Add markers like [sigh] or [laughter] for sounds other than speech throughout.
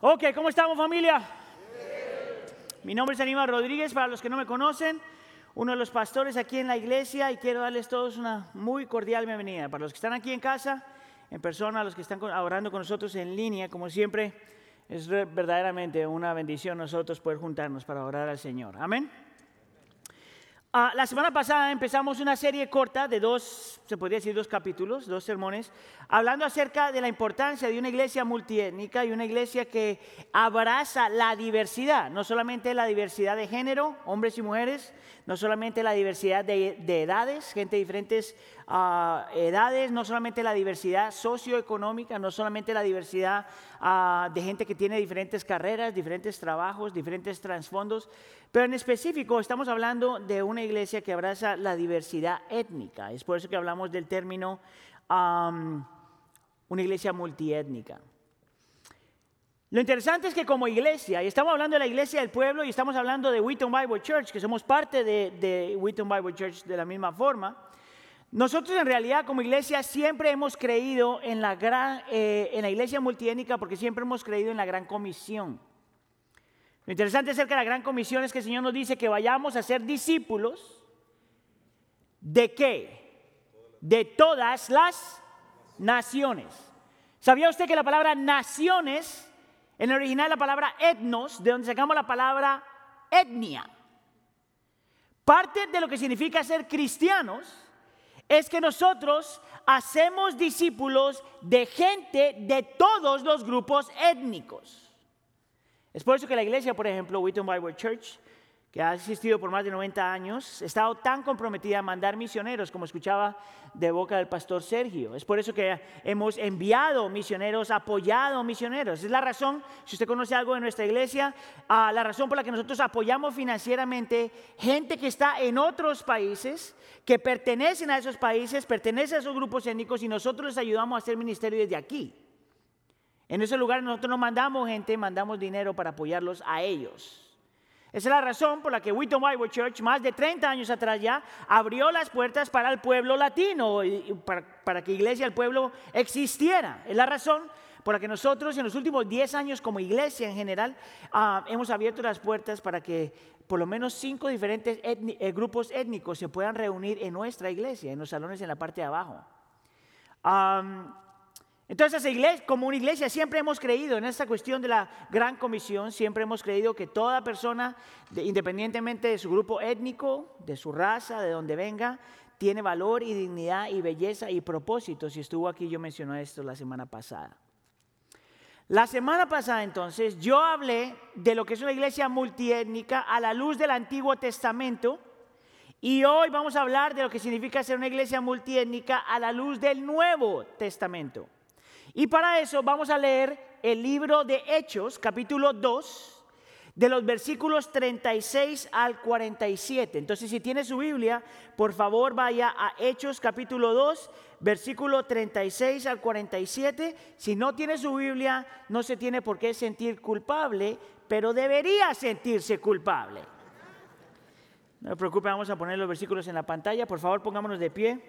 Ok, ¿cómo estamos familia? Mi nombre es Aníbal Rodríguez, para los que no me conocen, uno de los pastores aquí en la iglesia y quiero darles todos una muy cordial bienvenida. Para los que están aquí en casa, en persona, los que están orando con nosotros en línea, como siempre, es verdaderamente una bendición nosotros poder juntarnos para orar al Señor. Amén. Ah, la semana pasada empezamos una serie corta de dos, se podría decir dos capítulos, dos sermones, hablando acerca de la importancia de una iglesia multiétnica y una iglesia que abraza la diversidad, no solamente la diversidad de género, hombres y mujeres, no solamente la diversidad de, edades, gente de diferentes edades, no solamente la diversidad socioeconómica, no solamente la diversidad ah, de gente que tiene diferentes carreras, diferentes trabajos, diferentes trasfondos, pero en específico estamos hablando de una iglesia que abraza la diversidad étnica. Es por eso que hablamos del término una iglesia multiétnica. Lo interesante es que como iglesia, y estamos hablando de la iglesia del pueblo y estamos hablando de Wheaton Bible Church, que somos parte de, de Wheaton Bible Church de la misma forma, nosotros en realidad como iglesia siempre hemos creído en la, gran, eh, en la iglesia multiétnica porque siempre hemos creído en la gran comisión. Lo interesante acerca de la gran comisión es que el Señor nos dice que vayamos a ser discípulos de qué? De todas las naciones. ¿Sabía usted que la palabra naciones, en el original la palabra etnos, de donde sacamos la palabra etnia? Parte de lo que significa ser cristianos es que nosotros hacemos discípulos de gente de todos los grupos étnicos. Es por eso que la iglesia, por ejemplo, Wheaton Bible Church, que ha existido por más de 90 años, ha estado tan comprometida a mandar misioneros, como escuchaba de boca del pastor Sergio. Es por eso que hemos enviado misioneros, apoyado misioneros. Es la razón, si usted conoce algo de nuestra iglesia, ah, la razón por la que nosotros apoyamos financieramente gente que está en otros países, que pertenecen a esos países, pertenecen a esos grupos étnicos y nosotros les ayudamos a hacer ministerio desde aquí. En ese lugar nosotros no mandamos gente, mandamos dinero para apoyarlos a ellos. Esa es la razón por la que Wheaton Bible Church, más de 30 años atrás ya, abrió las puertas para el pueblo latino, para, para que Iglesia del Pueblo existiera. Es la razón por la que nosotros en los últimos 10 años como iglesia en general ah, hemos abierto las puertas para que por lo menos cinco diferentes eh, grupos étnicos se puedan reunir en nuestra iglesia, en los salones en la parte de abajo. Entonces, como una iglesia, siempre hemos creído en esta cuestión de la gran comisión, siempre hemos creído que toda persona, independientemente de su grupo étnico, de su raza, de donde venga, tiene valor y dignidad y belleza y propósito. Si estuvo aquí, yo mencioné esto la semana pasada. La semana pasada entonces yo hablé de lo que es una iglesia multiétnica a la luz del Antiguo Testamento y hoy vamos a hablar de lo que significa ser una iglesia multiétnica a la luz del Nuevo Testamento. Y para eso vamos a leer el libro de Hechos, capítulo 2, de los versículos 36 al 47. Entonces, si tiene su Biblia, por favor vaya a Hechos, capítulo 2, versículo 36 al 47. Si no tiene su Biblia, no se tiene por qué sentir culpable, pero debería sentirse culpable. No se preocupe, vamos a poner los versículos en la pantalla. Por favor, pongámonos de pie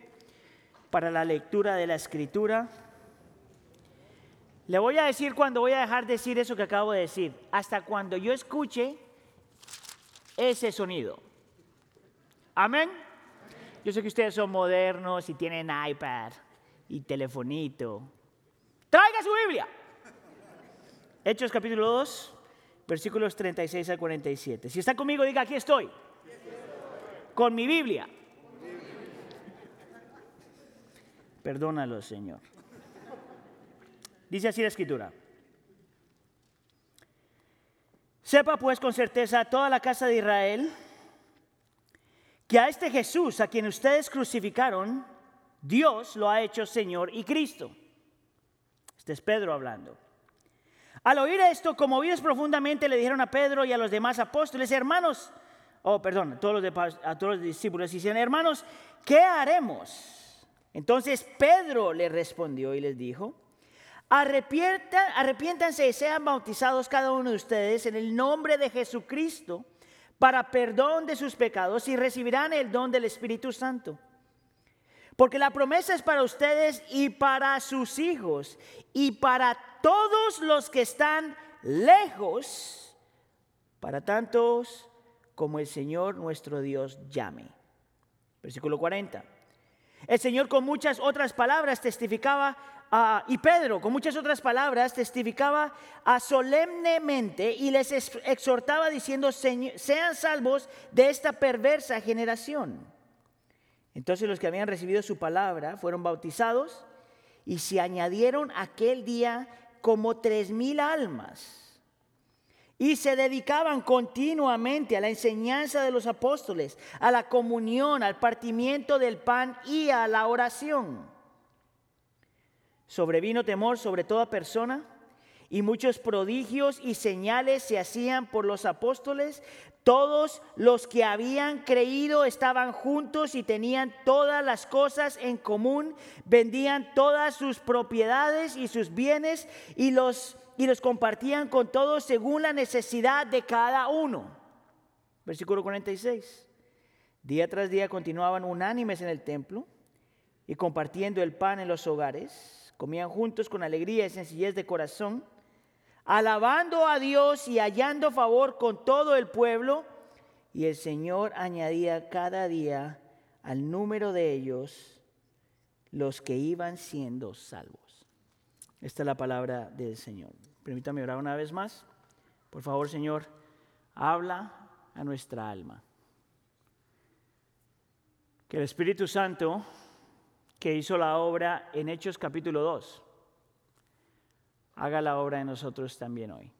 para la lectura de la escritura. Le voy a decir cuando voy a dejar de decir eso que acabo de decir. Hasta cuando yo escuche ese sonido. Amén. Yo sé que ustedes son modernos y tienen iPad y telefonito. Traiga su Biblia. Hechos capítulo 2, versículos 36 al 47. Si está conmigo, diga, aquí estoy. Con mi Biblia. Perdónalo, Señor. Dice así la escritura. Sepa pues con certeza toda la casa de Israel que a este Jesús, a quien ustedes crucificaron, Dios lo ha hecho Señor y Cristo. Este es Pedro hablando. Al oír esto, conmovidos profundamente, le dijeron a Pedro y a los demás apóstoles, hermanos, oh, perdón, a todos los, discípulos, dicen, hermanos, ¿qué haremos? Entonces Pedro le respondió y les dijo, arrepiéntanse y sean bautizados cada uno de ustedes en el nombre de Jesucristo para perdón de sus pecados y recibirán el don del Espíritu Santo. porque la promesa es para ustedes y para sus hijos y para todos los que están lejos, para tantos como el Señor nuestro Dios llame. Versículo 40. El Señor con muchas otras palabras testificaba y Pedro, con muchas otras palabras, testificaba a solemnemente y les exhortaba diciendo, sean salvos de esta perversa generación. Entonces los que habían recibido su palabra fueron bautizados y se añadieron aquel día como tres mil almas. Y se dedicaban continuamente a la enseñanza de los apóstoles, a la comunión, al partimiento del pan y a la oración sobrevino temor sobre toda persona y muchos prodigios y señales se hacían por los apóstoles. Todos los que habían creído estaban juntos y tenían todas las cosas en común, vendían todas sus propiedades y sus bienes y los, y los compartían con todos según la necesidad de cada uno. Versículo 46. Día tras día continuaban unánimes en el templo y compartiendo el pan en los hogares Comían juntos con alegría y sencillez de corazón, alabando a Dios y hallando favor con todo el pueblo. Y el Señor añadía cada día al número de ellos los que iban siendo salvos. Esta es la palabra del Señor. Permítame orar una vez más. Por favor, Señor, habla a nuestra alma. Que el Espíritu Santo que hizo la obra en Hechos capítulo 2, haga la obra en nosotros también hoy.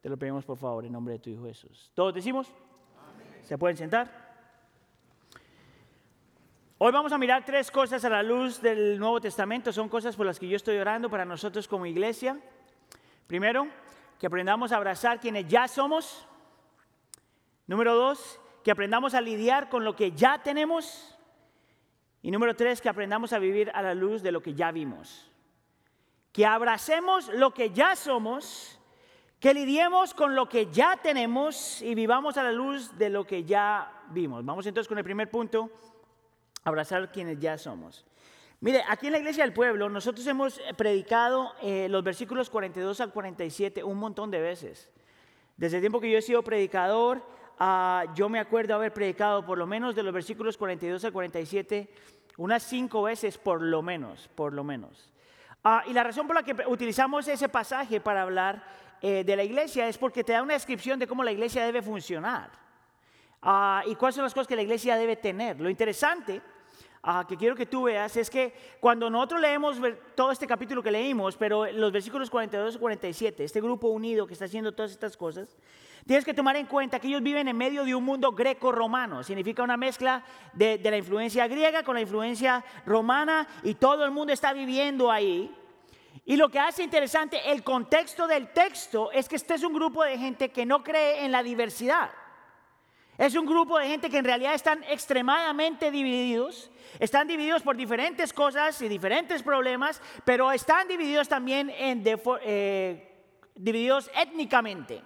Te lo pedimos por favor en nombre de tu Hijo Jesús. ¿Todos decimos? ¿Se pueden sentar? Hoy vamos a mirar tres cosas a la luz del Nuevo Testamento. Son cosas por las que yo estoy orando para nosotros como iglesia. Primero, que aprendamos a abrazar quienes ya somos. Número dos, que aprendamos a lidiar con lo que ya tenemos. Y número tres, que aprendamos a vivir a la luz de lo que ya vimos. Que abracemos lo que ya somos, que lidiemos con lo que ya tenemos y vivamos a la luz de lo que ya vimos. Vamos entonces con el primer punto, abrazar quienes ya somos. Mire, aquí en la iglesia del pueblo nosotros hemos predicado eh, los versículos 42 al 47 un montón de veces. Desde el tiempo que yo he sido predicador, Ah, yo me acuerdo haber predicado por lo menos de los versículos 42 al 47 unas cinco veces por lo menos, por lo menos. Ah, y la razón por la que utilizamos ese pasaje para hablar eh, de la iglesia es porque te da una descripción de cómo la iglesia debe funcionar ah, y cuáles son las cosas que la iglesia debe tener. Lo interesante que quiero que tú veas es que cuando nosotros leemos todo este capítulo que leímos, pero los versículos 42 y 47, este grupo unido que está haciendo todas estas cosas, Tienes que tomar en cuenta que ellos viven en medio de un mundo greco-romano. Significa una mezcla de, la influencia griega con la influencia romana y todo el mundo está viviendo ahí. Y lo que hace interesante el contexto del texto es que este es un grupo de gente que no cree en la diversidad. Es un grupo de gente que en realidad están extremadamente divididos. Están divididos por diferentes cosas y diferentes problemas, pero están divididos también en eh, divididos étnicamente.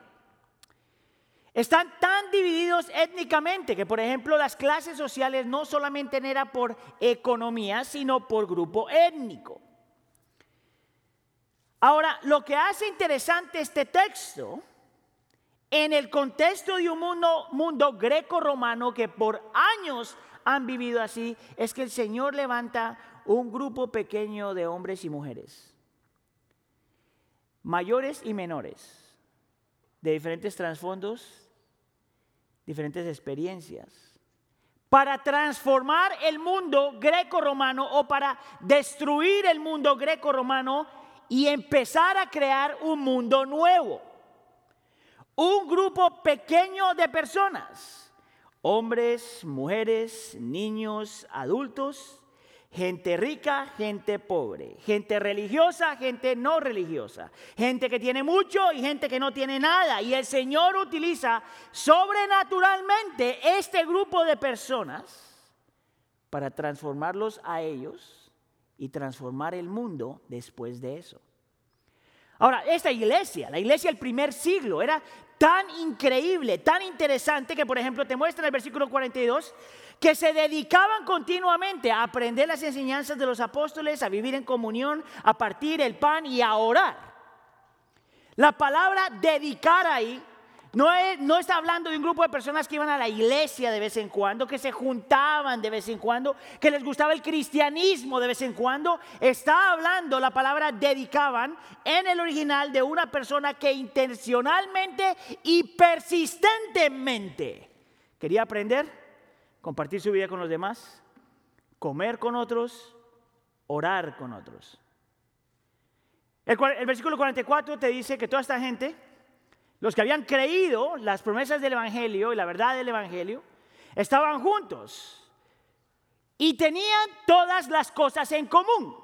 Están tan divididos étnicamente que, por ejemplo, las clases sociales no solamente eran por economía, sino por grupo étnico. Ahora, lo que hace interesante este texto, en el contexto de un mundo, greco-romano que por años han vivido así, es que el Señor levanta un grupo pequeño de hombres y mujeres, mayores y menores, de diferentes trasfondos, diferentes experiencias para transformar el mundo greco-romano o para destruir el mundo greco-romano y empezar a crear un mundo nuevo. Un grupo pequeño de personas, hombres, mujeres, niños, adultos, Gente rica, gente pobre, gente religiosa, gente no religiosa, gente que tiene mucho y gente que no tiene nada. Y el Señor utiliza sobrenaturalmente este grupo de personas para transformarlos a ellos y transformar el mundo después de eso. Ahora, esta iglesia, la iglesia del primer siglo, era tan increíble, tan interesante que, por ejemplo, te muestra en el versículo 42 que se dedicaban continuamente a aprender las enseñanzas de los apóstoles, a vivir en comunión, a partir el pan y a orar. La palabra dedicar ahí no, está hablando de un grupo de personas que iban a la iglesia de vez en cuando, que se juntaban de vez en cuando, que les gustaba el cristianismo de vez en cuando. Está hablando la palabra dedicaban en el original de una persona que intencionalmente y persistentemente quería aprender, compartir su vida con los demás, comer con otros, orar con otros. El, el versículo 44 te dice que toda esta gente los que habían creído las promesas del Evangelio y la verdad del Evangelio, estaban juntos y tenían todas las cosas en común.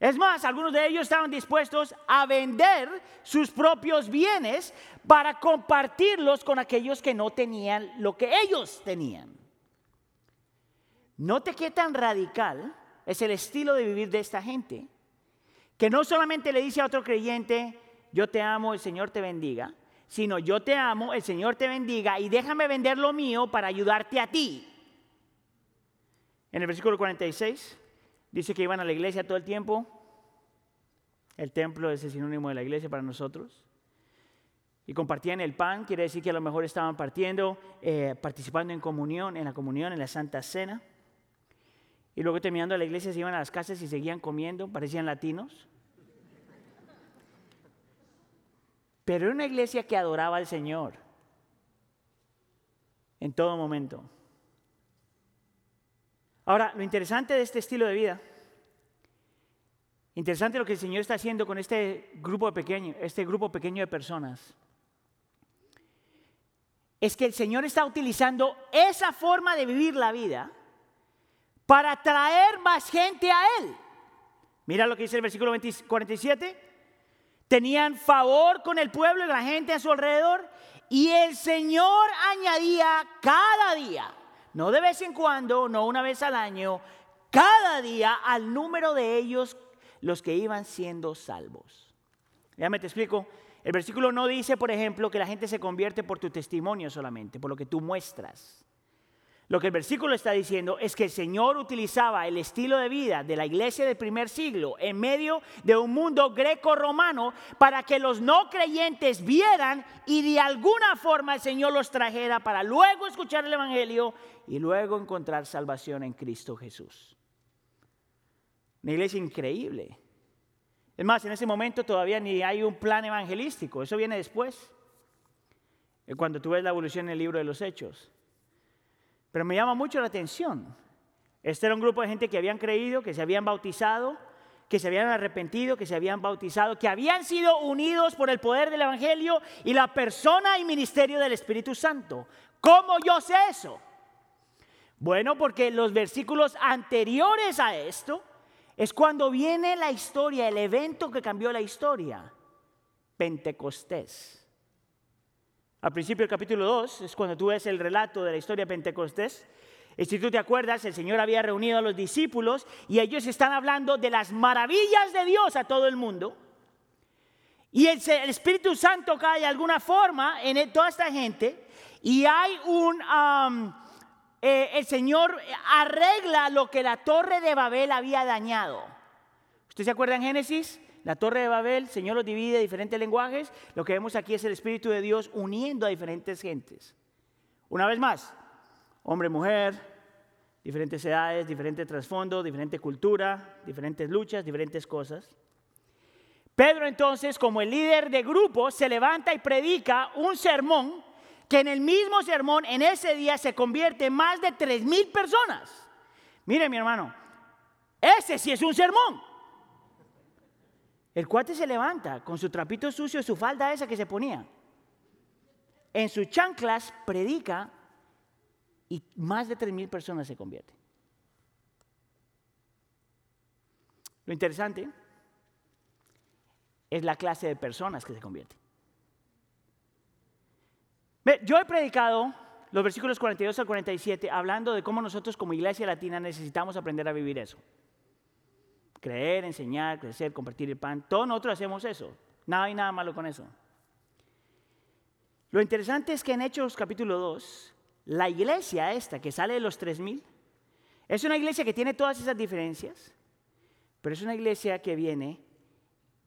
Es más, algunos de ellos estaban dispuestos a vender sus propios bienes para compartirlos con aquellos que no tenían lo que ellos tenían. Note qué tan radical es el estilo de vivir de esta gente, que no solamente le dice a otro creyente, yo te amo, el Señor te bendiga, sino yo te amo, el Señor te bendiga y déjame vender lo mío para ayudarte a ti. En el versículo 46 dice que iban a la iglesia todo el tiempo. El templo es el sinónimo de la iglesia para nosotros. Y compartían el pan, quiere decir que a lo mejor estaban partiendo, eh, participando en comunión, en la comunión, en la Santa Cena. Y luego terminando la iglesia se iban a las casas y seguían comiendo, parecían latinos. Pero era una iglesia que adoraba al Señor en todo momento. Ahora, lo interesante de este estilo de vida, interesante lo que el Señor está haciendo con este grupo pequeño, este grupo pequeño de personas, es que el Señor está utilizando esa forma de vivir la vida para atraer más gente a Él. Mira lo que dice el versículo 47 tenían favor con el pueblo y la gente a su alrededor. Y el Señor añadía cada día, no de vez en cuando, no una vez al año, cada día al número de ellos los que iban siendo salvos. me te explico. El versículo no dice, por ejemplo, que la gente se convierte por tu testimonio solamente, por lo que tú muestras. Lo que el versículo está diciendo es que el Señor utilizaba el estilo de vida de la iglesia del primer siglo en medio de un mundo greco-romano para que los no creyentes vieran y de alguna forma el Señor los trajera para luego escuchar el Evangelio y luego encontrar salvación en Cristo Jesús. Una iglesia increíble. Es más, en ese momento todavía ni hay un plan evangelístico, eso viene después, cuando tú ves la evolución en el libro de los Hechos. Pero me llama mucho la atención. Este era un grupo de gente que habían creído, que se habían bautizado, que se habían arrepentido, que se habían bautizado, que habían sido unidos por el poder del Evangelio y la persona y ministerio del Espíritu Santo. ¿Cómo yo sé eso? Bueno, porque los versículos anteriores a esto es cuando viene la historia, el evento que cambió la historia, Pentecostés. Al principio del capítulo 2 es cuando tú ves el relato de la historia de Pentecostés. Y si tú te acuerdas, el Señor había reunido a los discípulos y ellos están hablando de las maravillas de Dios a todo el mundo. Y el, Espíritu Santo cae de alguna forma en toda esta gente y hay un... Eh, el Señor arregla lo que la torre de Babel había dañado. ¿Usted se acuerda en Génesis? La torre de Babel, el Señor los divide en diferentes lenguajes. Lo que vemos aquí es el Espíritu de Dios uniendo a diferentes gentes. Una vez más, hombre, mujer, diferentes edades, diferente trasfondo, diferente cultura, diferentes luchas, diferentes cosas. Pedro entonces, como el líder de grupo, se levanta y predica un sermón que en el mismo sermón, en ese día, se convierte más de tres mil personas. Mire, mi hermano, ese sí es un sermón. El cuate se levanta con su trapito sucio y su falda esa que se ponía. En sus chanclas predica y más de 3.000 personas se convierten. Lo interesante es la clase de personas que se convierten. Yo he predicado los versículos 42 al 47 hablando de cómo nosotros como iglesia latina necesitamos aprender a vivir eso. Creer, enseñar, crecer, compartir el pan. Todos nosotros hacemos eso. Nada hay nada malo con eso. Lo interesante es que en Hechos capítulo 2, la iglesia esta que sale de los 3000, es una iglesia que tiene todas esas diferencias, pero es una iglesia que viene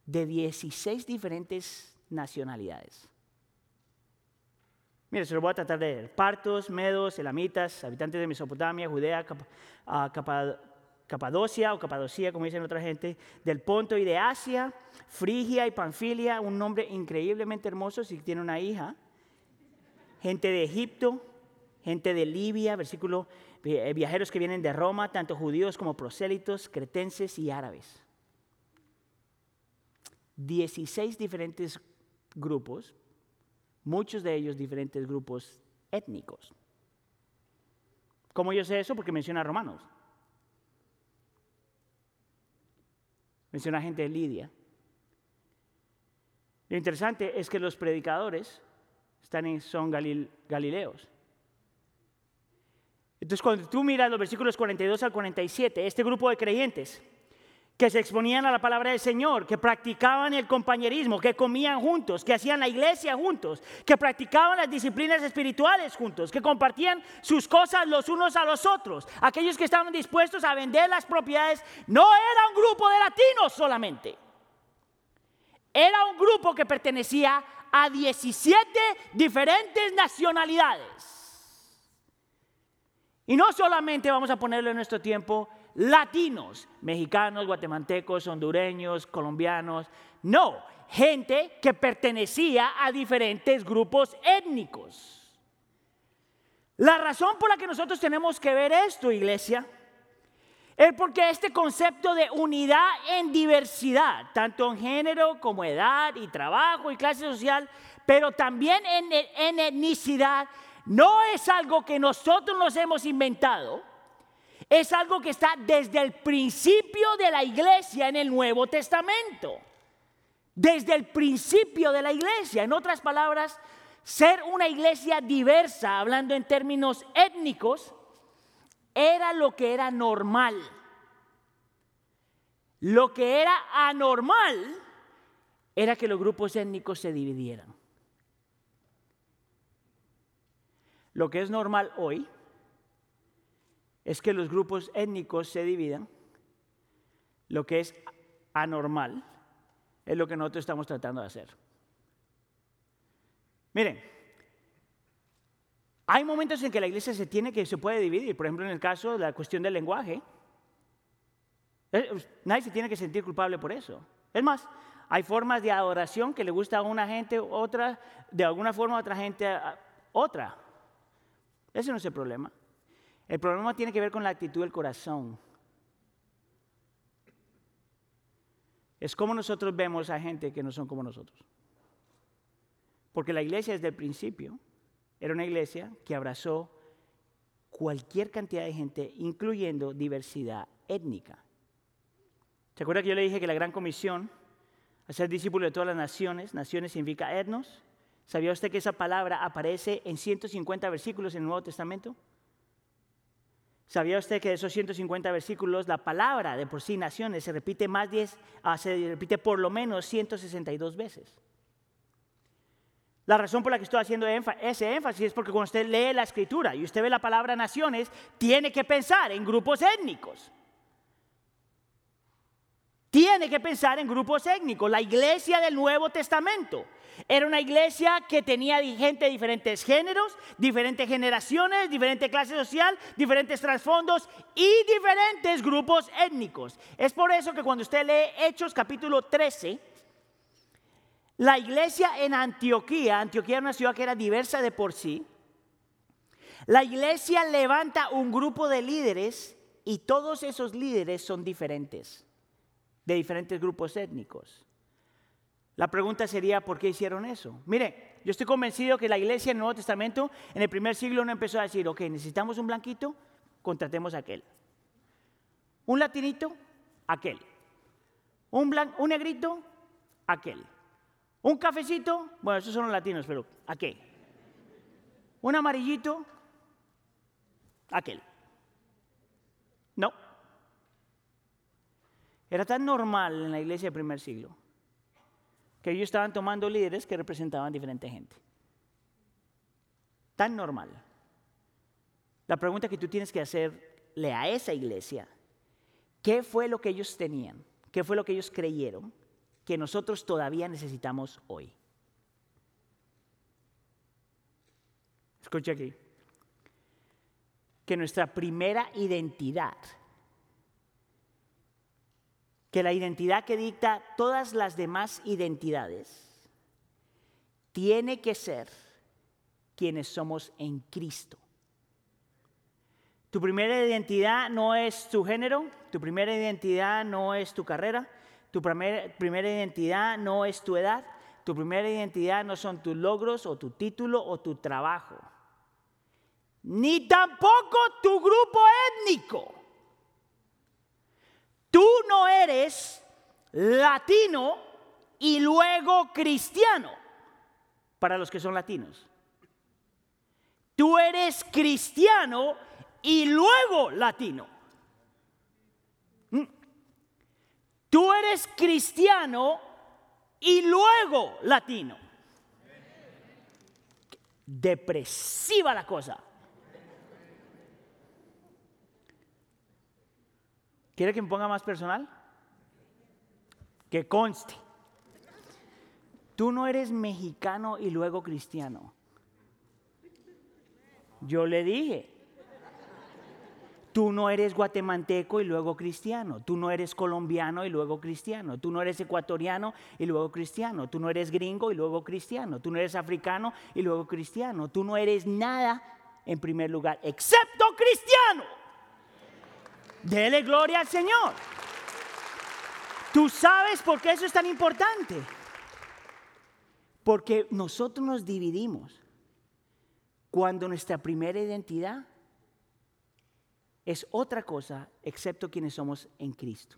de 16 diferentes nacionalidades. Mire, se lo voy a tratar de leer. Partos, medos, elamitas, habitantes de Mesopotamia, Judea, ah, Capadocia o Capadocia, como dicen otra gente, del Ponto y de Asia, Frigia y Panfilia, un nombre increíblemente hermoso si tiene una hija. Gente de Egipto, gente de Libia, versículo, eh, viajeros que vienen de Roma, tanto judíos como prosélitos, cretenses y árabes. 16 diferentes grupos, muchos de ellos diferentes grupos étnicos. ¿Cómo yo sé eso? Porque menciona romanos. Menciona gente de Lidia. Lo interesante es que los predicadores están son galileos. Entonces, cuando tú miras los versículos 42 al 47, este grupo de creyentes que se exponían a la palabra del Señor, que practicaban el compañerismo, que comían juntos, que hacían la iglesia juntos, que practicaban las disciplinas espirituales juntos, que compartían sus cosas los unos a los otros, aquellos que estaban dispuestos a vender las propiedades, no era un grupo de latinos solamente, era un grupo que pertenecía a 17 diferentes nacionalidades. Y no solamente vamos a ponerlo en nuestro tiempo latinos, mexicanos, guatemaltecos, hondureños, colombianos. No, gente que pertenecía a diferentes grupos étnicos. La razón por la que nosotros tenemos que ver esto, iglesia, es porque este concepto de unidad en diversidad, tanto en género como edad y trabajo y clase social, pero también en, en etnicidad, no es algo que nosotros nos hemos inventado, es algo que está desde el principio de la iglesia en el Nuevo Testamento. Desde el principio de la iglesia. En otras palabras, ser una iglesia diversa, hablando en términos étnicos, era lo que era normal. Lo que era anormal era que los grupos étnicos se dividieran. Lo que es normal hoy es que los grupos étnicos se dividan. Lo que es anormal es lo que nosotros estamos tratando de hacer. Miren, hay momentos en que la iglesia se tiene que se puede dividir. Por ejemplo, en el caso de la cuestión del lenguaje, eh, nadie se tiene que sentir culpable por eso. Es más, hay formas de adoración que le gusta a una gente, otra, de alguna forma a otra gente, otra. Ese no es el problema. El problema tiene que ver con la actitud del corazón. Es como nosotros vemos a gente que no son como nosotros. Porque la iglesia desde el principio era una iglesia que abrazó cualquier cantidad de gente, incluyendo diversidad étnica. ¿Se acuerda que yo le dije que la gran comisión, a ser discípulo de todas las naciones, naciones significa etnos? ¿Sabía usted que esa palabra aparece en 150 versículos en el Nuevo Testamento? ¿Sabía usted que de esos 150 versículos la palabra de por sí naciones se repite más 10, ah, se repite por lo menos 162 veces? La razón por la que estoy haciendo ese énfasis es porque cuando usted lee la escritura y usted ve la palabra naciones, tiene que pensar en grupos étnicos. Tiene que pensar en grupos étnicos. La iglesia del Nuevo Testamento era una iglesia que tenía gente de diferentes géneros, diferentes generaciones, diferente clase social, diferentes trasfondos y diferentes grupos étnicos. Es por eso que cuando usted lee Hechos capítulo 13, la iglesia en Antioquía, Antioquía era una ciudad que era diversa de por sí, la iglesia levanta un grupo de líderes y todos esos líderes son diferentes, de diferentes grupos étnicos. La pregunta sería, ¿por qué hicieron eso? Mire, yo estoy convencido que la iglesia en el Nuevo Testamento, en el primer siglo, no empezó a decir, ok, necesitamos un blanquito, contratemos a aquel. Un latinito, aquel. Un, un negrito, aquel. Un cafecito, bueno, esos son los latinos, pero aquel. Un amarillito, aquel. No. Era tan normal en la iglesia del primer siglo que ellos estaban tomando líderes que representaban diferente gente. Tan normal. La pregunta que tú tienes que hacerle a esa iglesia, ¿qué fue lo que ellos tenían? ¿Qué fue lo que ellos creyeron que nosotros todavía necesitamos hoy? Escucha aquí. Que nuestra primera identidad, que la identidad que dicta todas las demás identidades, tiene que ser quienes somos en Cristo. Tu primera identidad no es tu género, tu primera identidad no es tu carrera, tu primera identidad no es tu edad, tu primera identidad no son tus logros o tu título o tu trabajo ni tampoco tu grupo étnico. Tú no eres latino y luego cristiano, para los que son latinos. Tú eres cristiano y luego latino. Mm. Tú eres cristiano y luego latino. Depresiva la cosa. ¿Quiere que me ponga más personal? Que conste. Tú no eres mexicano y luego cristiano. Yo le dije. Tú no eres guatemalteco y luego cristiano. Tú no eres colombiano y luego cristiano. Tú no eres ecuatoriano y luego cristiano. Tú no eres gringo y luego cristiano. Tú no eres africano y luego cristiano. Tú no eres nada en primer lugar, excepto cristiano. Dele gloria al Señor. Tú sabes por qué eso es tan importante. Porque nosotros nos dividimos cuando nuestra primera identidad es otra cosa excepto quienes somos en Cristo.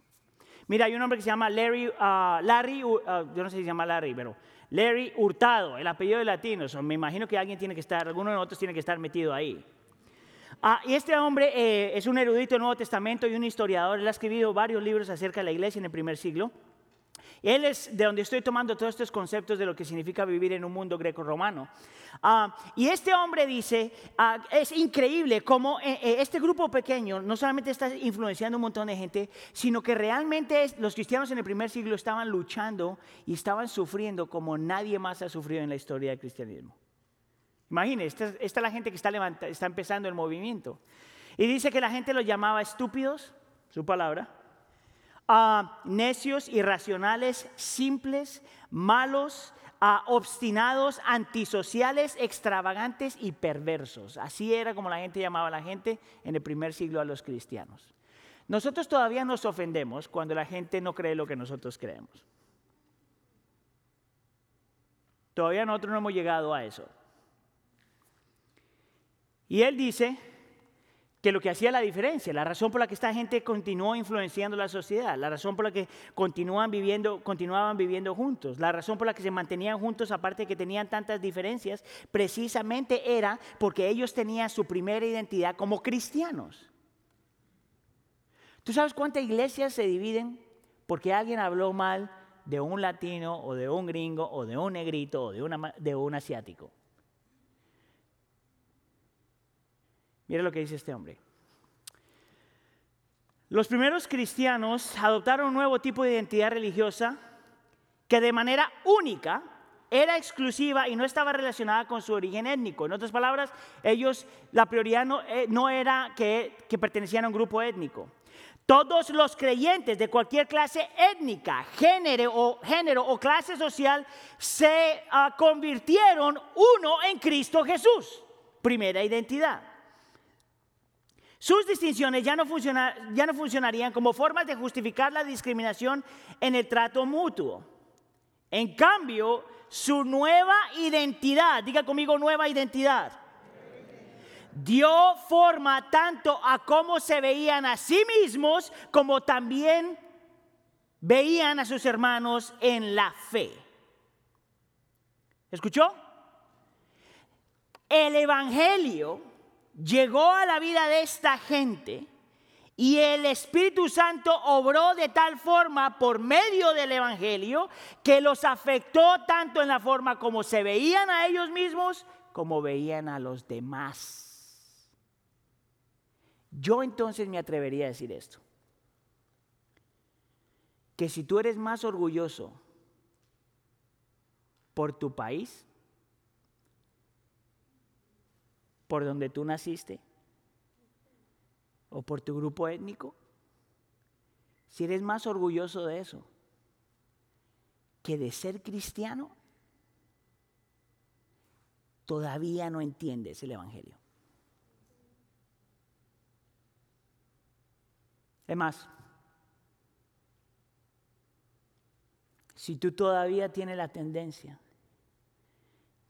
Mira, hay un hombre que se llama Larry, uh, Larry uh, yo no sé si se llama Larry, pero Larry Hurtado, el apellido de latino. me imagino que alguien tiene que estar, alguno de nosotros tiene que estar metido ahí. Ah, y este hombre eh, es un erudito del Nuevo Testamento y un historiador. Él ha escrito varios libros acerca de la iglesia en el primer siglo. Él es de donde estoy tomando todos estos conceptos de lo que significa vivir en un mundo greco-romano. Ah, y este hombre dice, ah, es increíble cómo eh, eh, este grupo pequeño no solamente está influenciando un montón de gente, sino que realmente los cristianos en el primer siglo estaban luchando y estaban sufriendo como nadie más ha sufrido en la historia del cristianismo. Imagínense, esta, es la gente que está, está empezando el movimiento. Y dice que la gente los llamaba estúpidos, su palabra, necios, irracionales, simples, malos, obstinados, antisociales, extravagantes y perversos. Así era como la gente llamaba a la gente en el primer siglo a los cristianos. Nosotros todavía nos ofendemos cuando la gente no cree lo que nosotros creemos. Todavía nosotros no hemos llegado a eso. Y él dice que lo que hacía la diferencia, la razón por la que esta gente continuó influenciando la sociedad, la razón por la que continuaban viviendo, continuaban viviendo juntos, la razón por la que se mantenían juntos, aparte de que tenían tantas diferencias, precisamente era porque ellos tenían su primera identidad como cristianos. ¿Tú sabes cuántas iglesias se dividen porque alguien habló mal de un latino o de un gringo o de un negrito o de, de un asiático? Mira lo que dice este hombre. Los primeros cristianos adoptaron un nuevo tipo de identidad religiosa que de manera única era exclusiva y no estaba relacionada con su origen étnico. En otras palabras, ellos, la prioridad no, eh, era que, pertenecían a un grupo étnico. Todos los creyentes de cualquier clase étnica, género o, género o clase social se ah, convirtieron uno en Cristo Jesús. Primera identidad. Sus distinciones ya no, funcionarían como formas de justificar la discriminación en el trato mutuo. En cambio, su nueva identidad, diga conmigo nueva identidad, dio forma tanto a cómo se veían a sí mismos como también veían a sus hermanos en la fe. ¿Escuchó? El Evangelio llegó a la vida de esta gente Y el Espíritu Santo obró de tal forma por medio del Evangelio que los afectó tanto en la forma como se veían a ellos mismos como veían a los demás. Yo entonces me atrevería a decir esto. Que si tú eres más orgulloso por tu país, por donde tú naciste, o por tu grupo étnico, si eres más orgulloso de eso que de ser cristiano, todavía no entiendes el Evangelio. Es más, si tú todavía tienes la tendencia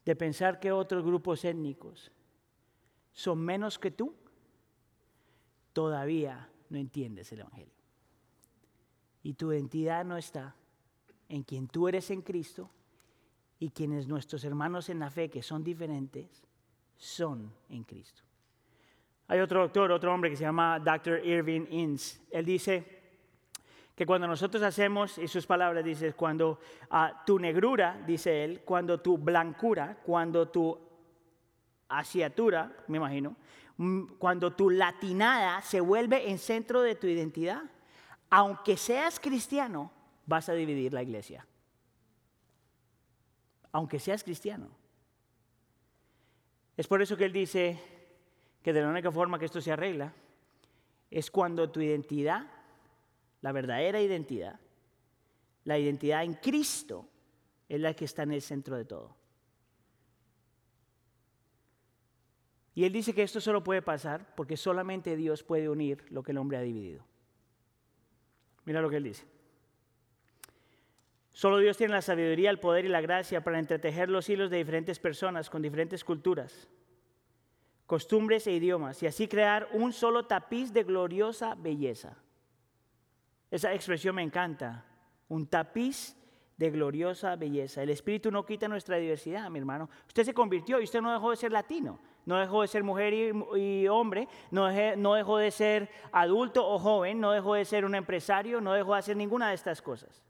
de pensar que otros grupos étnicos son menos que tú, todavía no entiendes el Evangelio. Y tu identidad no está en quien tú eres en Cristo y quienes nuestros hermanos en la fe que son diferentes son en Cristo. Hay otro doctor, otro hombre que se llama Dr. Irving Inns. Él dice que cuando nosotros hacemos, y sus palabras dice, cuando ah, tu negrura, dice él, cuando tu blancura, cuando tu asiatura, me imagino, Mm, cuando tu latinada se vuelve en centro de tu identidad, aunque seas cristiano, vas a dividir la iglesia. Aunque seas cristiano. Es por eso que él dice que de la única forma que esto se arregla es cuando tu identidad, la verdadera identidad, la identidad en Cristo, es la que está en el centro de todo. Y él dice que esto solo puede pasar porque solamente Dios puede unir lo que el hombre ha dividido. Mira lo que él dice. Solo Dios tiene la sabiduría, el poder y la gracia para entretejer los hilos de diferentes personas con diferentes culturas, costumbres e idiomas y así crear un solo tapiz de gloriosa belleza. Esa expresión me encanta, un tapiz de gloriosa belleza. El Espíritu no quita nuestra diversidad, mi hermano. Usted se convirtió y usted no dejó de ser latino no dejó de ser mujer y, hombre, no, no dejó de ser adulto o joven, no dejó de ser un empresario, no dejó de hacer ninguna de estas cosas.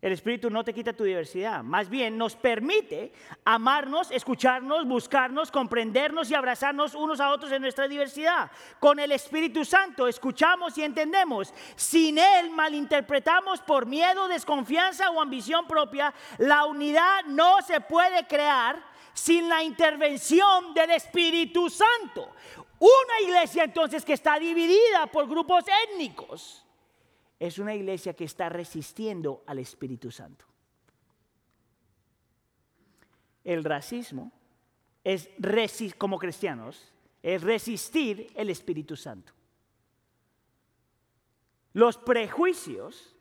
El Espíritu no te quita tu diversidad, más bien nos permite amarnos, escucharnos, buscarnos, comprendernos y abrazarnos unos a otros en nuestra diversidad. Con el Espíritu Santo escuchamos y entendemos. Sin Él malinterpretamos por miedo, desconfianza o ambición propia. La unidad no se puede crear sin la intervención del Espíritu Santo. Una iglesia entonces que está dividida por grupos étnicos es una iglesia que está resistiendo al Espíritu Santo. El racismo es como cristianos es resistir el Espíritu Santo. Los prejuicios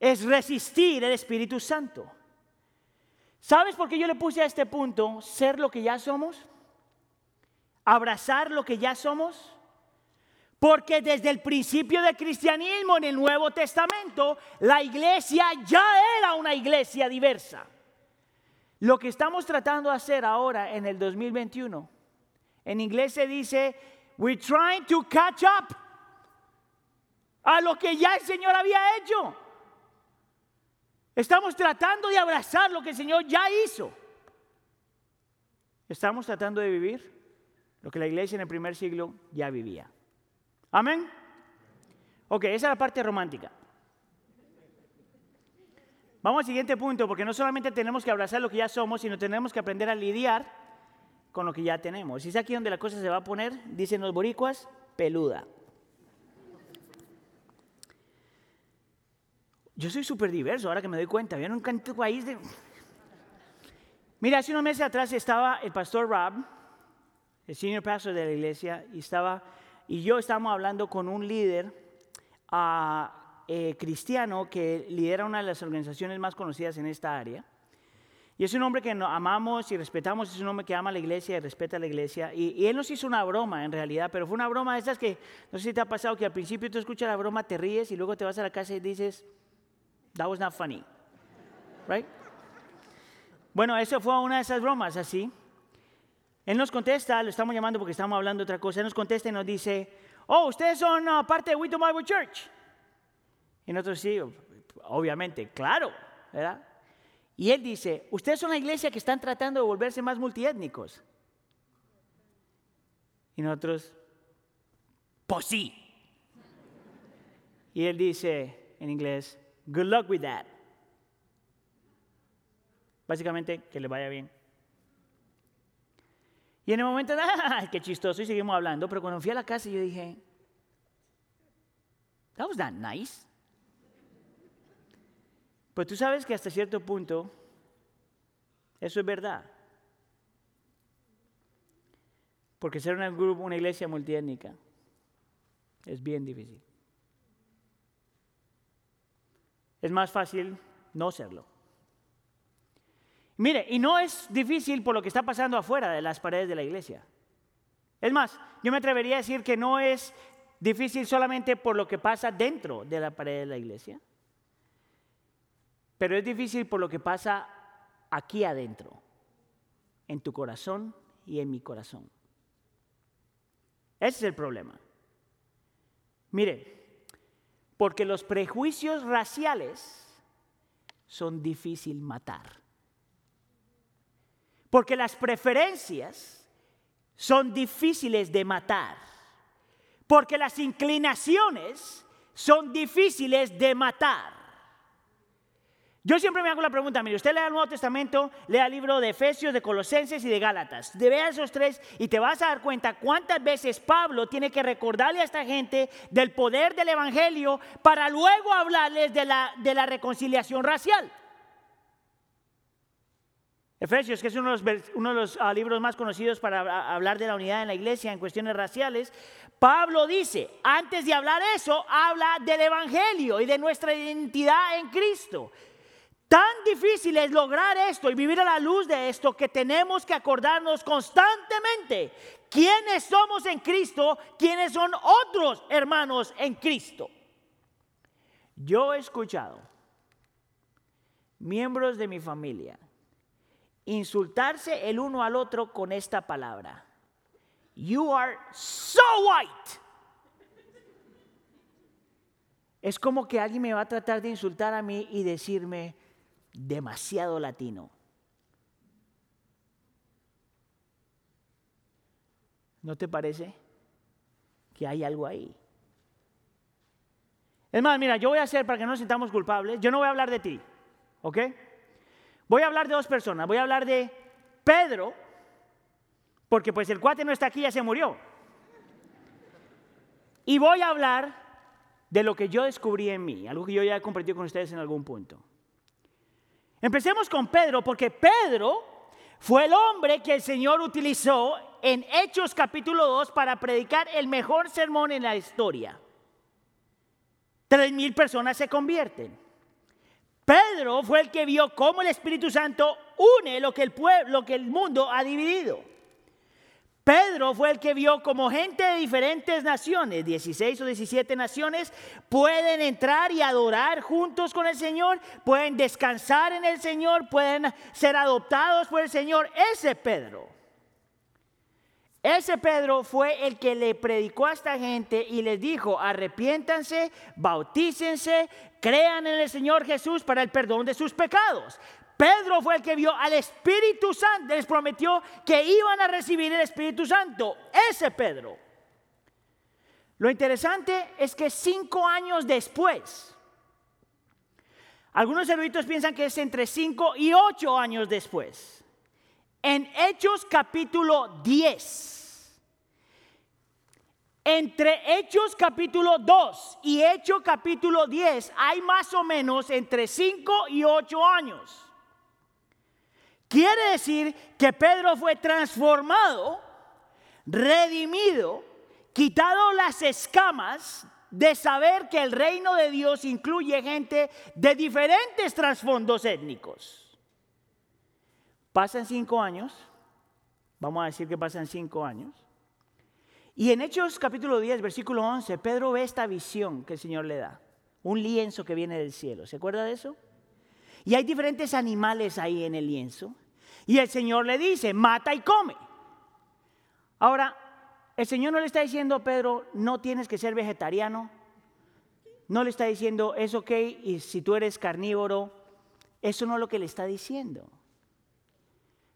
es resistir el Espíritu Santo. ¿Sabes por qué yo le puse a este punto ser lo que ya somos? Abrazar lo que ya somos. Porque desde el principio del cristianismo en el Nuevo Testamento, la iglesia ya era una iglesia diversa. Lo que estamos tratando de hacer ahora en el 2021, en inglés se dice, we're trying to catch up a lo que ya el Señor había hecho. Estamos tratando de abrazar lo que el Señor ya hizo. Estamos tratando de vivir lo que la iglesia en el primer siglo ya vivía. Amén. Ok, esa es la parte romántica. Vamos al siguiente punto, porque no solamente tenemos que abrazar lo que ya somos, sino tenemos que aprender a lidiar con lo que ya tenemos. Y es aquí donde la cosa se va a poner, dicen los boricuas, peluda. Yo soy súper diverso, ahora que me doy cuenta. Yo nunca en tu de... Mira, hace unos meses atrás estaba el pastor Rob, el senior pastor de la iglesia, y, estaba, y yo estábamos hablando con un líder uh, cristiano que lidera una de las organizaciones más conocidas en esta área. Y es un hombre que amamos y respetamos, es un hombre que ama a la iglesia y respeta a la iglesia. Y, y, él nos hizo una broma en realidad, pero fue una broma de esas que, no sé si te ha pasado, que al principio tú escuchas la broma, te ríes y luego te vas a la casa y dices, That was not funny. Right? Bueno, eso fue una de esas bromas así. Él nos contesta, lo estamos llamando porque estamos hablando de otra cosa, él nos contesta y nos dice, oh, ustedes son uh, parte de Wheaton Bible Church. Y nosotros sí, obviamente, claro, ¿verdad? Y él dice, ustedes son la iglesia que están tratando de volverse más multiétnicos. Y nosotros, pues sí. Y él dice en inglés, good luck with that. Básicamente, que le vaya bien. Y en el momento, [laughs] ¡ah, qué chistoso! Y seguimos hablando, pero cuando fui a la casa yo dije, that was not nice. Pues tú sabes que hasta cierto punto eso es verdad. Porque ser un grupo, una iglesia multiétnica es bien difícil. Es más fácil no serlo. Mire, y no es difícil por lo que está pasando afuera de las paredes de la iglesia. Es más, yo me atrevería a decir que no es difícil solamente por lo que pasa dentro de la pared de la iglesia, pero es difícil por lo que pasa aquí adentro, en tu corazón y en mi corazón. Ese es el problema. Mire, porque los prejuicios raciales son difícil matar. Porque las preferencias son difíciles de matar. Porque las inclinaciones son difíciles de matar. Yo siempre me hago la pregunta, mire, usted lea el Nuevo Testamento, lea el libro de Efesios, de Colosenses y de Gálatas. Vea esos tres y te vas a dar cuenta cuántas veces Pablo tiene que recordarle a esta gente del poder del Evangelio para luego hablarles de la, de la reconciliación racial. Efesios, que es uno de los, ah, libros más conocidos para hablar de la unidad en la iglesia en cuestiones raciales, Pablo dice, antes de hablar eso, habla del Evangelio y de nuestra identidad en Cristo. Tan difícil es lograr esto y vivir a la luz de esto que tenemos que acordarnos constantemente quiénes somos en Cristo, quiénes son otros hermanos en Cristo. Yo he escuchado miembros de mi familia insultarse el uno al otro con esta palabra. You are so white. Es como que alguien me va a tratar de insultar a mí y decirme demasiado latino. ¿No te parece que hay algo ahí? Es más, mira, yo voy a hacer para que no nos sintamos culpables, yo no voy a hablar de ti, ¿ok? Voy a hablar de dos personas. Voy a hablar de Pedro, porque pues el cuate no está aquí, ya se murió. Y voy a hablar de lo que yo descubrí en mí, algo que yo ya he compartido con ustedes en algún punto. Empecemos con Pedro, porque Pedro fue el hombre que el Señor utilizó en Hechos capítulo 2 para predicar el mejor sermón en la historia. Tres mil personas se convierten. Pedro fue el que vio cómo el Espíritu Santo une lo que el pueblo, lo que el mundo ha dividido. Pedro fue el que vio cómo gente de diferentes naciones, 16 o 17 naciones, pueden entrar y adorar juntos con el Señor, pueden descansar en el Señor, pueden ser adoptados por el Señor. Ese Pedro. Ese Pedro fue el que le predicó a esta gente y les dijo, arrepiéntanse, bautícense, crean en el Señor Jesús para el perdón de sus pecados. Pedro fue el que vio al Espíritu Santo, les prometió que iban a recibir el Espíritu Santo. Ese Pedro. Lo interesante es que cinco años después, algunos eruditos piensan que es entre cinco y ocho años después, en Hechos capítulo 10, entre Hechos capítulo 2 y Hechos capítulo 10 hay más o menos entre 5 y 8 años. Quiere decir que Pedro fue transformado, redimido, quitado las escamas de saber que el reino de Dios incluye gente de diferentes trasfondos étnicos. Pasan cinco años, vamos a decir que pasan cinco años, y en Hechos capítulo 10, versículo 11, Pedro ve esta visión que el Señor le da. Un lienzo que viene del cielo. ¿Se acuerda de eso? Y hay diferentes animales ahí en el lienzo. Y el Señor le dice, mata y come. Ahora, el Señor no le está diciendo Pedro, no tienes que ser vegetariano. No le está diciendo, es ok, y si tú eres carnívoro, eso no es lo que le está diciendo.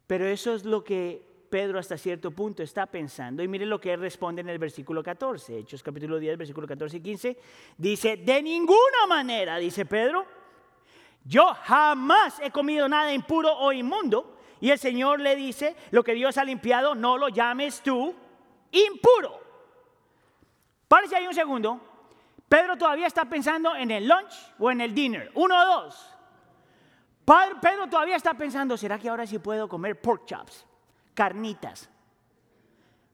Pero eso es lo que Pedro hasta cierto punto está pensando. Y mire lo que él responde en el versículo 14, Hechos capítulo 10, versículo 14 y 15. Dice, de ninguna manera, dice Pedro, yo jamás he comido nada impuro o inmundo. Y el Señor le dice, lo que Dios ha limpiado, no lo llames tú impuro. Párese ahí un segundo. Pedro todavía está pensando en el lunch o en el dinner. Uno o dos. Pedro todavía está pensando, ¿será que ahora sí puedo comer pork chops? Carnitas.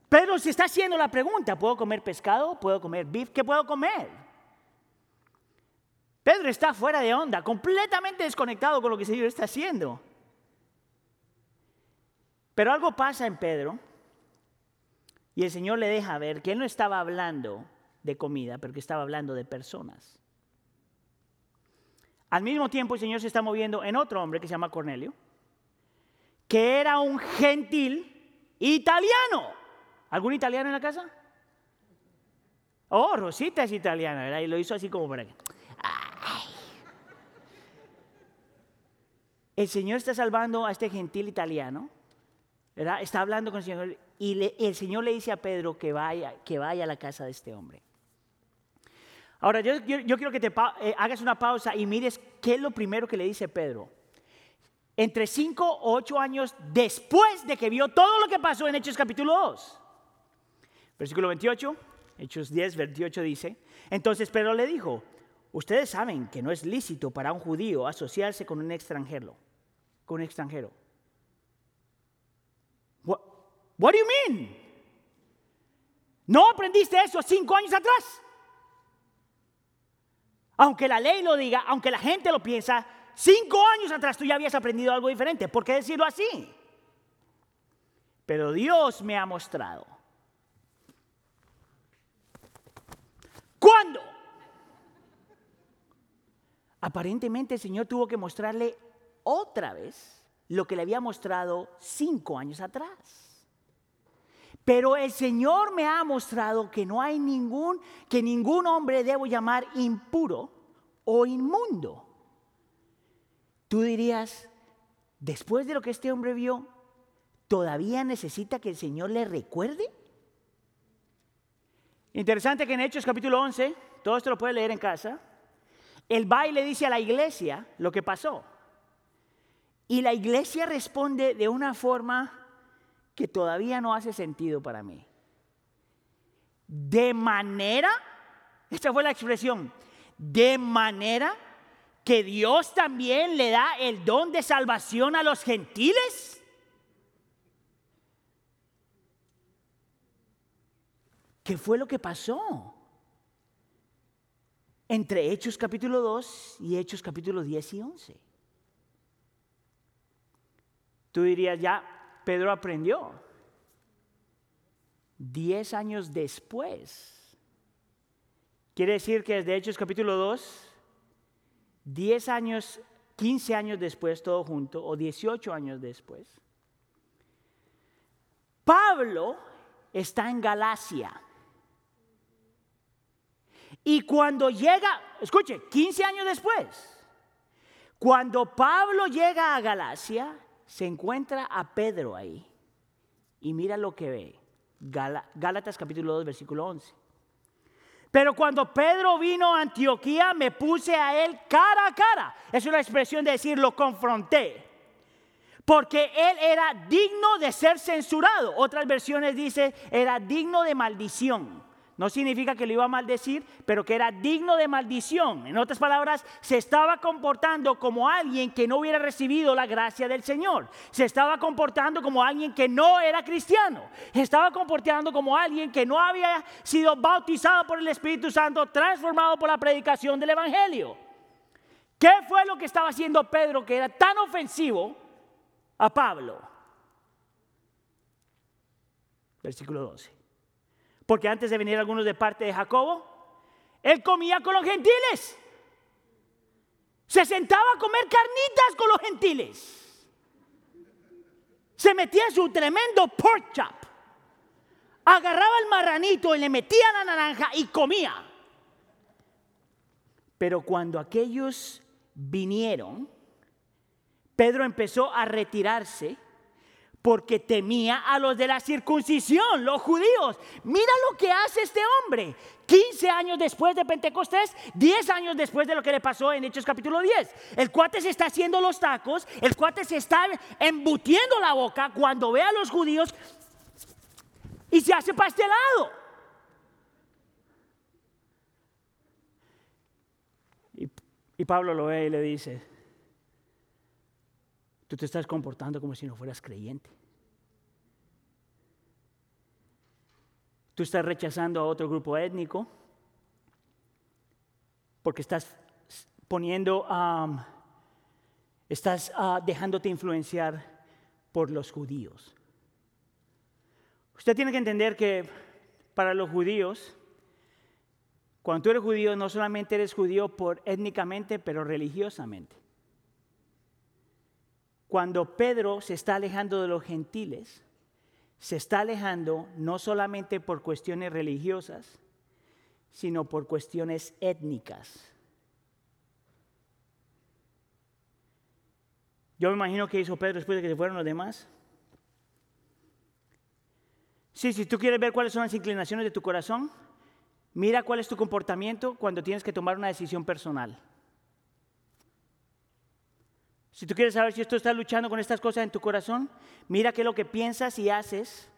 Pedro se está haciendo la pregunta, ¿puedo comer pescado? ¿Puedo comer beef? ¿Qué puedo comer? Pedro está fuera de onda, completamente desconectado con lo que el Señor está haciendo. Pero algo pasa en Pedro y el Señor le deja ver que él no estaba hablando de comida, pero que estaba hablando de personas. Al mismo tiempo el Señor se está moviendo en otro hombre que se llama Cornelio, que era un gentil italiano. ¿Algún italiano en la casa? Oh, Rosita es italiana, ¿verdad? Y lo hizo así como para que... El Señor está salvando a este gentil italiano, Está hablando con el Señor y el Señor le dice a Pedro que vaya, que vaya a la casa de este hombre. Ahora, yo, quiero que te eh, hagas una pausa y mires qué es lo primero que le dice Pedro. Entre 5 o 8 años después de que vio todo lo que pasó en Hechos capítulo 2. Versículo 28, Hechos 10, 28 dice, entonces Pedro le dijo, ustedes saben que no es lícito para un judío asociarse con un extranjero, con un extranjero. What do you mean? ¿No aprendiste eso cinco años atrás? Aunque la ley lo diga, aunque la gente lo piensa, cinco años atrás tú ya habías aprendido algo diferente. ¿Por qué decirlo así? Pero Dios me ha mostrado. ¿Cuándo? Aparentemente el Señor tuvo que mostrarle otra vez lo que le había mostrado cinco años atrás. Pero el Señor me ha mostrado que no hay ningún, que ningún hombre debo llamar impuro o inmundo. Tú dirías, después de lo que este hombre vio, ¿todavía necesita que el Señor le recuerde? Interesante que en Hechos capítulo 11, todo esto lo puede leer en casa, el va y le dice a la iglesia lo que pasó. Y la iglesia responde de una forma que todavía no hace sentido para mí. De manera, esta fue la expresión, de manera que Dios también le da el don de salvación a los gentiles. ¿Qué fue lo que pasó? Entre Hechos capítulo 2 y Hechos capítulo 10 y 11. Tú dirías, ya, Pedro aprendió. Diez años después. Quiere decir que desde Hechos capítulo 2, diez años, quince años después, todo junto, o dieciocho años después, Pablo está en Galacia. Y cuando llega, escuche, 15 años después, cuando Pablo llega a Galacia, se encuentra a Pedro ahí y mira lo que ve. Gálatas capítulo 2, versículo 11. Pero cuando Pedro vino a Antioquía, me puse a él cara a cara. Es una expresión de decir, lo confronté. Porque él era digno de ser censurado. Otras versiones dice, era digno de maldición. No significa que lo iba a maldecir, pero que era digno de maldición. En otras palabras, se estaba comportando como alguien que no hubiera recibido la gracia del Señor. Se estaba comportando como alguien que no era cristiano. Se estaba comportando como alguien que no había sido bautizado por el Espíritu Santo, transformado por la predicación del Evangelio. ¿Qué fue lo que estaba haciendo Pedro que era tan ofensivo a Pablo? Versículo 12. Porque antes de venir algunos de parte de Jacobo, él comía con los gentiles. Se sentaba a comer carnitas con los gentiles. Se metía su tremendo pork chop. agarraba el marranito y le metía la naranja y comía. Pero cuando aquellos vinieron, Pedro empezó a retirarse porque temía a los de la circuncisión, los judíos. Mira lo que hace este hombre. 15 años después de Pentecostés, 10 años después de lo que le pasó en Hechos capítulo 10. El cuate se está haciendo los tacos, el cuate se está embutiendo la boca cuando ve a los judíos y se hace para este lado. Y, y Pablo lo ve y le dice, Tú te estás comportando como si no fueras creyente. Tú estás rechazando a otro grupo étnico porque estás poniendo, estás ah, dejándote influenciar por los judíos. Usted tiene que entender que para los judíos, cuando tú eres judío, no solamente eres judío por étnicamente, pero religiosamente. Cuando Pedro se está alejando de los gentiles, se está alejando no solamente por cuestiones religiosas, sino por cuestiones étnicas. Yo me imagino que hizo Pedro después de que se fueron los demás. Sí, si tú quieres ver cuáles son las inclinaciones de tu corazón, mira cuál es tu comportamiento cuando tienes que tomar una decisión personal. Si tú quieres saber si esto está luchando con estas cosas en tu corazón, mira qué es lo que piensas y haces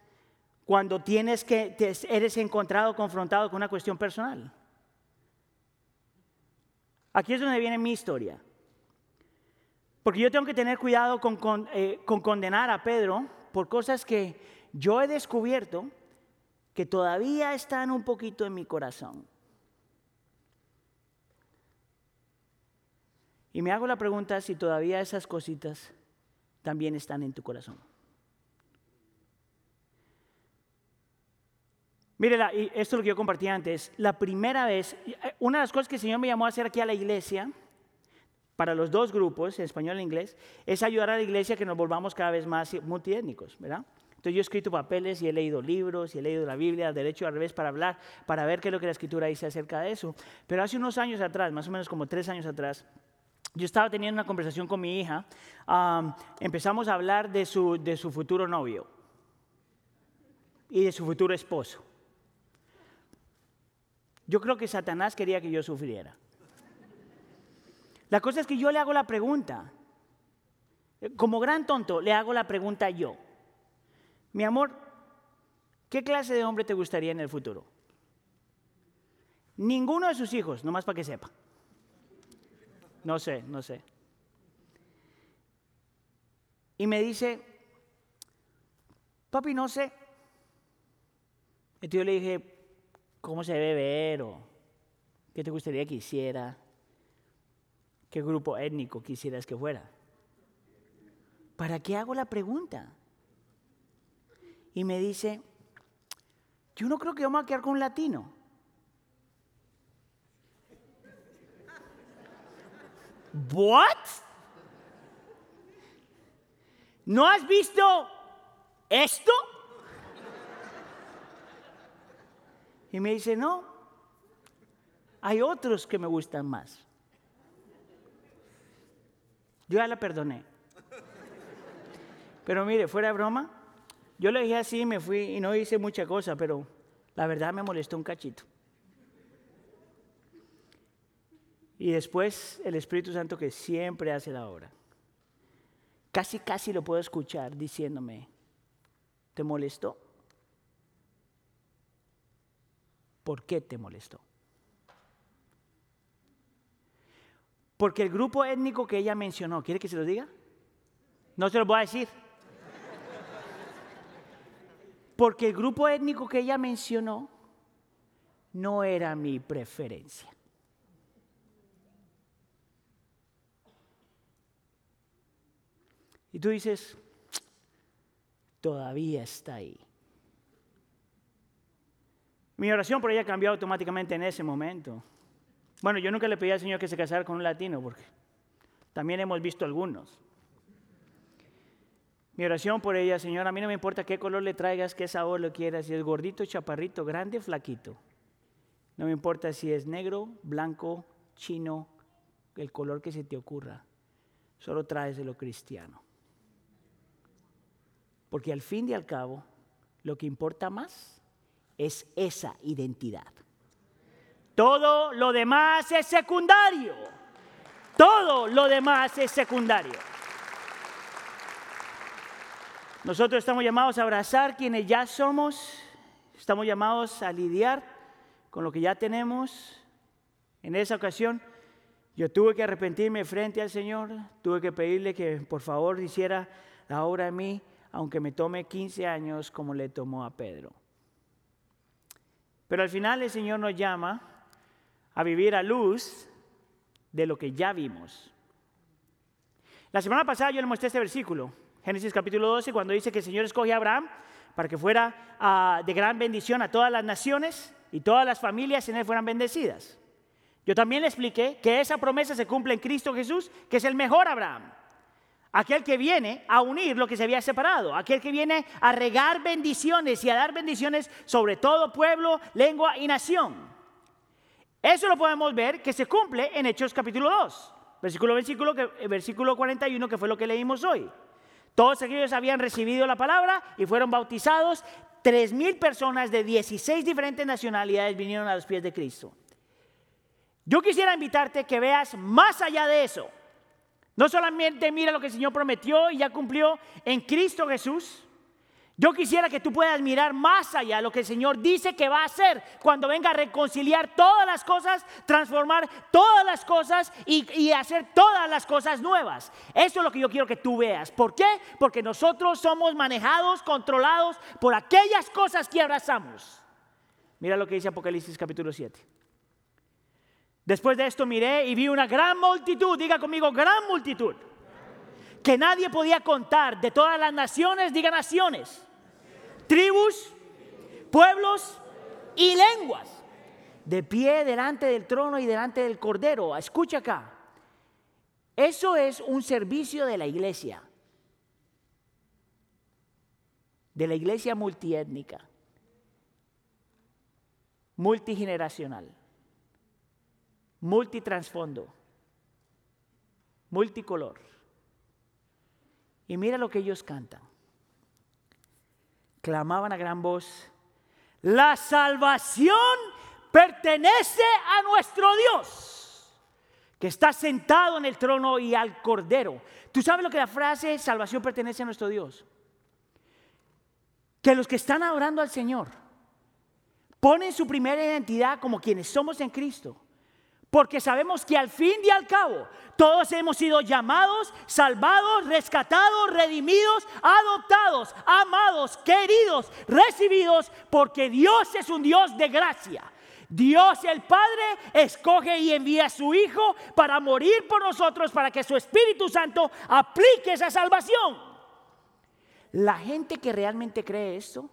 cuando tienes que eres encontrado confrontado con una cuestión personal. Aquí es donde viene mi historia. Porque yo tengo que tener cuidado con, eh, con condenar a Pedro por cosas que yo he descubierto que todavía están un poquito en mi corazón. Y me hago la pregunta si todavía esas cositas también están en tu corazón. Mire, esto es lo que yo compartí antes. La primera vez, eh, una de las cosas que el Señor me llamó a hacer aquí a la iglesia, para los dos grupos, en español e inglés, es ayudar a la iglesia a que nos volvamos cada vez más multiétnicos, ¿verdad? Entonces yo he escrito papeles y he leído libros y he leído la Biblia, derecho al revés, para hablar, para ver qué es lo que la escritura dice acerca de eso. Pero hace unos años atrás, más o menos como tres años atrás, yo estaba teniendo una conversación con mi hija, empezamos a hablar de su, de su futuro novio y de su futuro esposo. Yo creo que Satanás quería que yo sufriera. La cosa es que yo le hago la pregunta, como gran tonto, le hago la pregunta yo. Mi amor, ¿qué clase de hombre te gustaría en el futuro? Ninguno de sus hijos, nomás para que sepa. No sé, no sé. Y me dice, papi, no sé. Entonces yo le dije, ¿cómo se debe ver? O, ¿Qué te gustaría que hiciera? ¿Qué grupo étnico quisieras que fuera? ¿Para qué hago la pregunta? Y me dice, yo no creo que vamos a quedar con un latino. ¿What? ¿No has visto esto? Y me dice, no, hay otros que me gustan más. Yo ya la perdoné. Pero mire, fuera de broma, yo le dije así, me fui y no hice mucha cosa, pero la verdad me molestó un cachito. Y después el Espíritu Santo que siempre hace la obra. Casi, casi lo puedo escuchar diciéndome, ¿te molestó? ¿Por qué te molestó? Porque el grupo étnico que ella mencionó, ¿quiere que se lo diga? No se lo voy a decir. Porque el grupo étnico que ella mencionó no era mi preferencia. Y tú dices, todavía está ahí. Mi oración por ella cambió automáticamente en ese momento. Bueno, yo nunca le pedí al Señor que se casara con un latino, porque también hemos visto algunos. Mi oración por ella, Señor, a mí no me importa qué color le traigas, qué sabor lo quieras, si es gordito, chaparrito, grande, flaquito. No me importa si es negro, blanco, chino, el color que se te ocurra. Solo traes de lo cristiano. Porque al fin y al cabo, lo que importa más es esa identidad. Todo lo demás es secundario. Todo lo demás es secundario. Nosotros estamos llamados a abrazar quienes ya somos, estamos llamados a lidiar con lo que ya tenemos. En esa ocasión yo tuve que arrepentirme frente al Señor, tuve que pedirle que por favor hiciera la obra en mí, aunque me tome 15 años como le tomó a Pedro. Pero al final el Señor nos llama a vivir a luz de lo que ya vimos. La semana pasada yo le mostré este versículo, Génesis capítulo 12, cuando dice que el Señor escoge a Abraham para que fuera ah, de gran bendición a todas las naciones y todas las familias en él fueran bendecidas. Yo también le expliqué que esa promesa se cumple en Cristo Jesús, que es el mejor Abraham. Aquel que viene a unir lo que se había separado, aquel que viene a regar bendiciones y a dar bendiciones sobre todo pueblo, lengua y nación. Eso lo podemos ver que se cumple en Hechos capítulo 2, versículo, versículo, versículo 41, que fue lo que leímos hoy. Todos aquellos habían recibido la palabra y fueron bautizados. Tres mil personas de 16 diferentes nacionalidades vinieron a los pies de Cristo. Yo quisiera invitarte que veas más allá de eso. No solamente mira lo que el Señor prometió y ya cumplió en Cristo Jesús, yo quisiera que tú puedas mirar más allá lo que el Señor dice que va a hacer cuando venga a reconciliar todas las cosas, transformar todas las cosas y, hacer todas las cosas nuevas. Eso es lo que yo quiero que tú veas. ¿Por qué? Porque nosotros somos manejados, controlados por aquellas cosas que abrazamos. Mira lo que dice Apocalipsis capítulo 7. Después de esto miré y vi una gran multitud, diga conmigo, gran multitud, que nadie podía contar de todas las naciones, diga naciones tribus, pueblos y lenguas, de pie delante del trono y delante del cordero. Escucha acá. Eso es un servicio de la iglesia, de la iglesia multiétnica, multigeneracional, multitransfondo, multicolor. Y mira lo que ellos cantan clamaban a gran voz, la salvación pertenece a nuestro Dios, que está sentado en el trono y al cordero. ¿Tú sabes lo que la frase salvación pertenece a nuestro Dios? Que los que están adorando al Señor ponen su primera identidad como quienes somos en Cristo porque sabemos que al fin y al cabo todos hemos sido llamados, salvados, rescatados, redimidos, adoptados, amados, queridos, recibidos, porque Dios es un Dios de gracia. Dios el Padre escoge y envía a su Hijo para morir por nosotros, para que su Espíritu Santo aplique esa salvación. La gente que realmente cree esto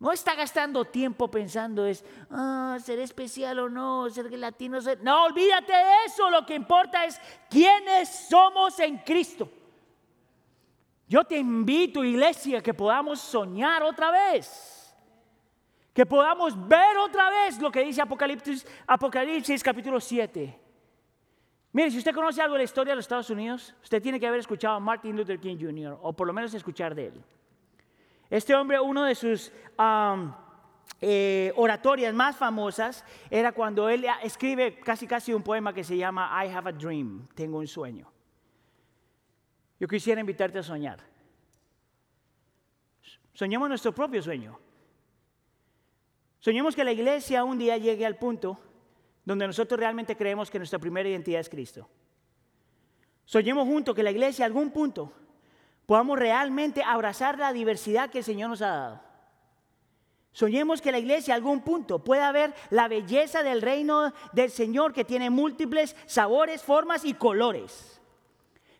no está gastando tiempo pensando es, ah, ser especial o no, ser latino. Ser... No, olvídate de eso. Lo que importa es quiénes somos en Cristo. Yo te invito, iglesia, que podamos soñar otra vez. Que podamos ver otra vez lo que dice Apocalipsis, Apocalipsis capítulo 7. Mire, si usted conoce algo de la historia de los Estados Unidos, usted tiene que haber escuchado a Martin Luther King Jr. o por lo menos escuchar de él. Este hombre, uno de sus eh, oratorias más famosas era cuando él escribe casi casi un poema que se llama I have a dream, tengo un sueño. Yo quisiera invitarte a soñar. Soñemos nuestro propio sueño. Soñemos que la iglesia un día llegue al punto donde nosotros realmente creemos que nuestra primera identidad es Cristo. Soñemos juntos que la iglesia algún punto podamos realmente abrazar la diversidad que el Señor nos ha dado. Soñemos que la iglesia a algún punto pueda ver la belleza del reino del Señor que tiene múltiples sabores, formas y colores.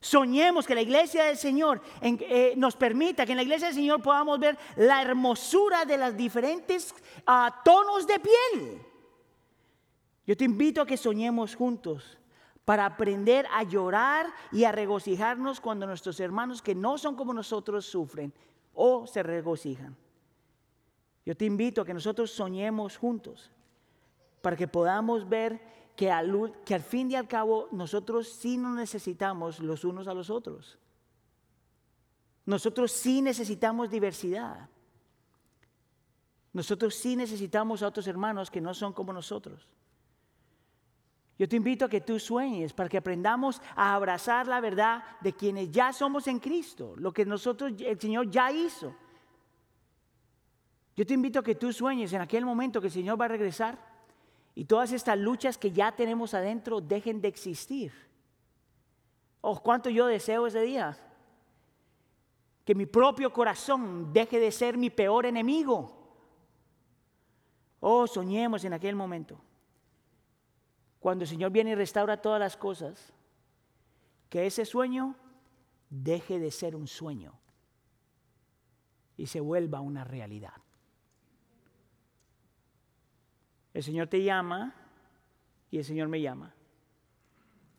Soñemos que la iglesia del Señor eh, nos permita que en la iglesia del Señor podamos ver la hermosura de los diferentes ah, tonos de piel. Yo te invito a que soñemos juntos para aprender a llorar y a regocijarnos cuando nuestros hermanos que no son como nosotros sufren o se regocijan. Yo te invito a que nosotros soñemos juntos para que podamos ver que al, fin y al cabo nosotros sí nos necesitamos los unos a los otros. Nosotros sí necesitamos diversidad. Nosotros sí necesitamos a otros hermanos que no son como nosotros. Yo te invito a que tú sueñes para que aprendamos a abrazar la verdad de quienes ya somos en Cristo, lo que nosotros, el Señor ya hizo. Yo te invito a que tú sueñes en aquel momento que el Señor va a regresar y todas estas luchas que ya tenemos adentro dejen de existir. Oh, cuánto yo deseo ese día. Que mi propio corazón deje de ser mi peor enemigo. Oh, soñemos en aquel momento cuando el Señor viene y restaura todas las cosas, que ese sueño deje de ser un sueño y se vuelva una realidad. El Señor te llama y el Señor me llama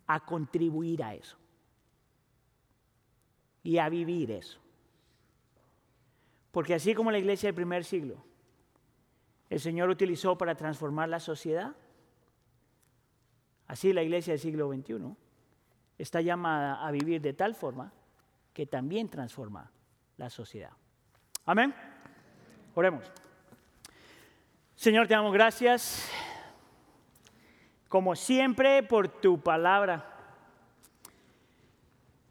a contribuir a eso y a vivir eso. Porque así como la iglesia del primer siglo, el Señor utilizó para transformar la sociedad, Así la iglesia del siglo XXI está llamada a vivir de tal forma que también transforma la sociedad. Amén. Oremos. Señor, te damos gracias, como siempre, por tu palabra.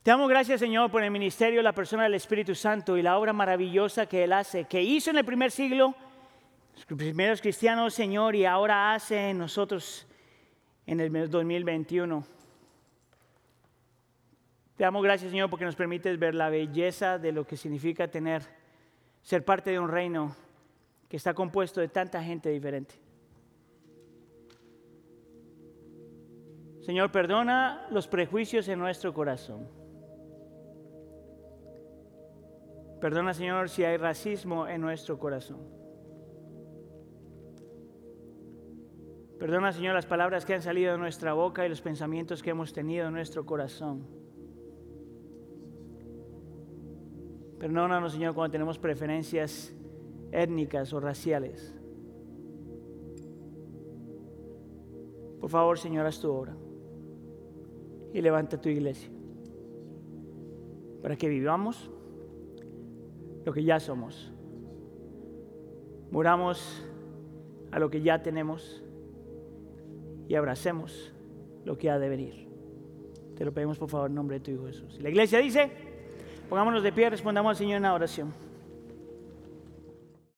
Te damos gracias, Señor, por el ministerio, la persona del Espíritu Santo y la obra maravillosa que Él hace, que hizo en el primer siglo, los primeros cristianos, Señor, y ahora hace en nosotros en el 2021. Te damos gracias, Señor, porque nos permites ver la belleza de lo que significa tener, ser parte de un reino que está compuesto de tanta gente diferente. Señor, perdona los prejuicios en nuestro corazón. Perdona, Señor, si hay racismo en nuestro corazón. Perdona, Señor, las palabras que han salido de nuestra boca y los pensamientos que hemos tenido en nuestro corazón. Perdónanos, Señor, cuando tenemos preferencias étnicas o raciales. Por favor, Señor, haz tu obra y levanta tu iglesia para que vivamos lo que ya somos. Muramos a lo que ya tenemos y abracemos lo que ha de venir. Te lo pedimos por favor en nombre de tu Hijo Jesús. La iglesia dice, pongámonos de pie, respondamos al Señor en la oración.